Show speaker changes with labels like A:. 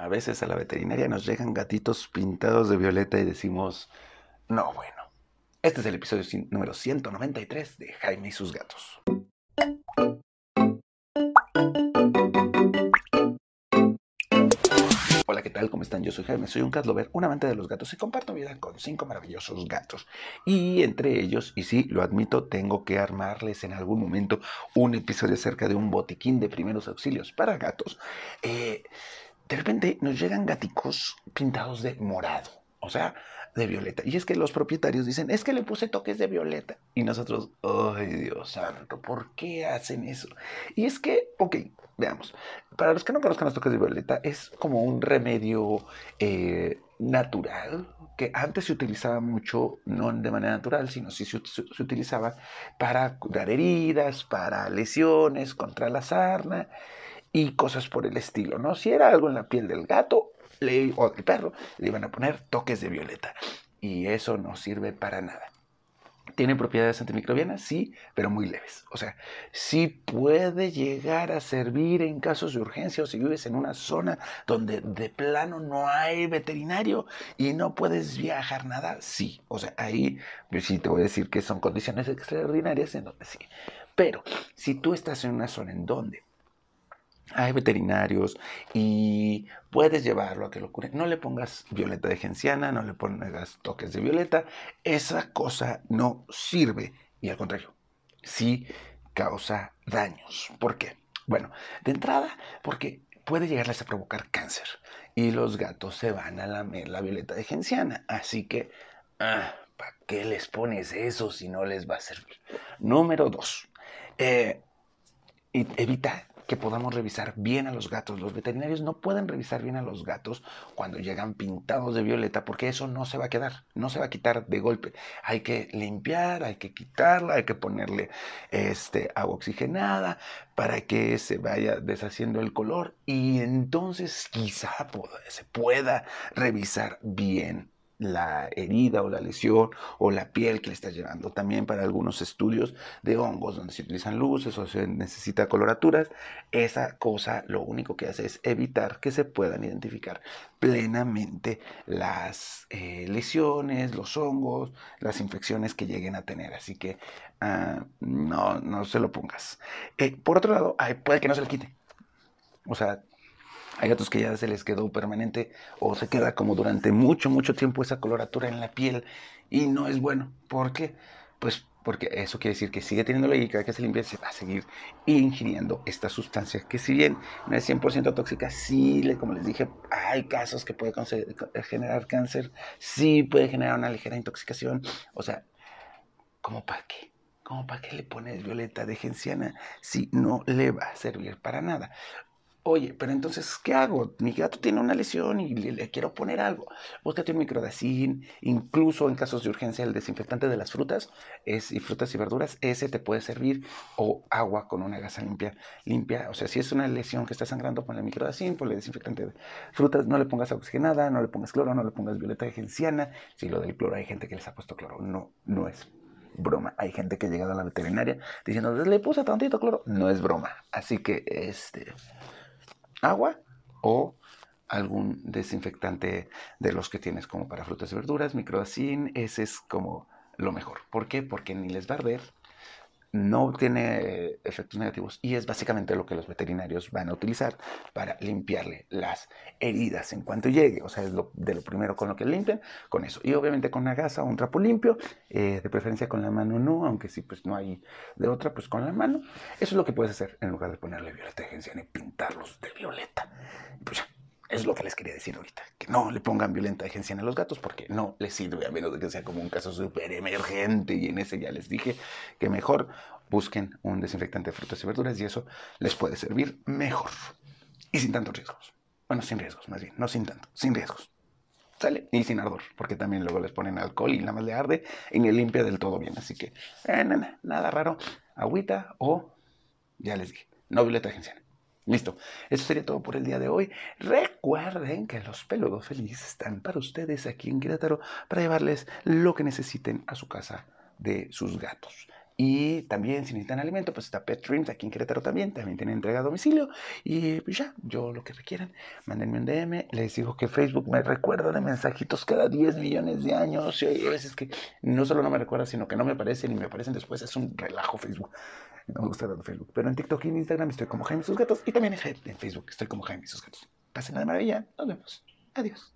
A: A veces a la veterinaria nos llegan gatitos pintados de violeta y decimos, no, bueno. Este es el episodio número 193 de Jaime y sus gatos. Hola, ¿qué tal? ¿Cómo están? Yo soy Jaime, soy un cat lover, un amante de los gatos y comparto vida con cinco maravillosos gatos. Y entre ellos, y sí, lo admito, tengo que armarles en algún momento un episodio acerca de un botiquín de primeros auxilios para gatos. Eh, de repente nos llegan gaticos pintados de morado, o sea, de violeta. Y es que los propietarios dicen, es que le puse toques de violeta. Y nosotros, ay Dios santo, ¿por qué hacen eso? Y es que, ok, veamos, para los que no conozcan los toques de violeta, es como un remedio eh, natural que antes se utilizaba mucho, no de manera natural, sino si se, se, utilizaba para curar heridas, para lesiones, contra la sarna y cosas por el estilo, ¿no? Si era algo en la piel del gato o del perro, le iban a poner toques de violeta. Y eso no sirve para nada. ¿Tiene propiedades antimicrobianas? Sí, pero muy leves. O sea, sí puede llegar a servir en casos de urgencia o si vives en una zona donde de plano no hay veterinario y no puedes viajar nada, sí. O sea, ahí pues sí te voy a decir que son condiciones extraordinarias en donde sí. Pero si tú estás en una zona en donde hay veterinarios y puedes llevarlo a que lo cure. No le pongas violeta de genciana, no le pongas toques de violeta. Esa cosa no sirve y al contrario, sí causa daños. ¿Por qué? Bueno, de entrada, porque puede llegarles a provocar cáncer y los gatos se van a la violeta de genciana. Así que, ah, ¿para qué les pones eso si no les va a servir? Número dos, eh, evita que podamos revisar bien a los gatos. Los veterinarios no pueden revisar bien a los gatos cuando llegan pintados de violeta porque eso no se va a quedar, no se va a quitar de golpe. Hay que limpiar, hay que quitarla, hay que ponerle este, agua oxigenada para que se vaya deshaciendo el color y entonces quizá se pueda revisar bien la herida o la lesión o la piel que le está llevando. También para algunos estudios de hongos donde se utilizan luces o se necesita coloraturas, esa cosa lo único que hace es evitar que se puedan identificar plenamente las eh, lesiones, los hongos, las infecciones que lleguen a tener. Así que ah, no, no se lo pongas. Eh, por otro lado, puede que no se le quite. O sea, hay gatos que ya se les quedó permanente o se queda como durante mucho, mucho tiempo esa coloratura en la piel y no es bueno. ¿Por qué? Pues porque eso quiere decir que sigue teniendo y cada que se limpia se va a seguir ingiriendo esta sustancia que si bien no es 100% tóxica, sí, como les dije, hay casos que puede generar cáncer, sí puede generar una ligera intoxicación, o sea, ¿cómo para qué? ¿Cómo para qué le pones violeta de genciana si no le va a servir para nada? Oye, pero entonces, ¿qué hago? Mi gato tiene una lesión y le, quiero poner algo. Búscate un microdacin, incluso en casos de urgencia, el desinfectante de las frutas es, y frutas y verduras, ese te puede servir, o agua con una gasa limpia. limpia. O sea, si es una lesión que está sangrando, ponle microdacin, ponle desinfectante de frutas, no le pongas oxigenada, no le pongas cloro, no le pongas violeta de genciana. Si lo del cloro, hay gente que les ha puesto cloro. No, no es broma. Hay gente que ha llegado a la veterinaria diciendo, le puse tantito cloro. No es broma. Así que, este agua o algún desinfectante de los que tienes como para frutas y verduras, microdacin, ese es como lo mejor. ¿Por qué? Porque ni les va a arder, no tiene efectos negativos y es básicamente lo que los veterinarios van a utilizar para limpiarle las heridas en cuanto llegue. O sea, es de lo primero con lo que limpian, con eso. Y obviamente con una gasa o un trapo limpio, eh, de preferencia con la mano no, aunque si pues no hay de otra, pues con la mano. Eso es lo que puedes hacer en lugar de ponerle violeta de genciana y pintarlos de violeta. Es lo que les quería decir ahorita. Que no le pongan violenta de genciana a los gatos porque no les sirve, a menos de que sea como un caso súper emergente. Y en ese ya les dije que mejor busquen un desinfectante de frutas y verduras y eso les puede servir mejor. Y sin tantos riesgos. Bueno, sin riesgos, más bien. No sin tanto, sin riesgos. ¿Sale? Y sin ardor, porque también luego les ponen alcohol y nada más le arde y ni limpia del todo bien. Así que, eh, nada, nada raro. Agüita o, ya les dije, no violeta de genciana. Listo. Eso sería todo por el día de hoy. Recuerden que los peludos felices están para ustedes aquí en Querétaro para llevarles lo que necesiten a su casa de sus gatos. Y también si necesitan alimento, pues está Pet Dreams aquí en Querétaro también, también tienen entrega a domicilio. Y pues ya, yo lo que requieran, mándenme un DM, les digo que Facebook me recuerda de mensajitos cada 10 millones de años. Y hay veces que no solo no me recuerda, sino que no me aparecen y me aparecen después. Es un relajo Facebook. No me gusta dar Facebook. Pero en TikTok y en Instagram estoy como Jaime y sus gatos. Y también en Facebook estoy como Jaime y sus gatos. Pasen la maravilla. Nos vemos. Adiós.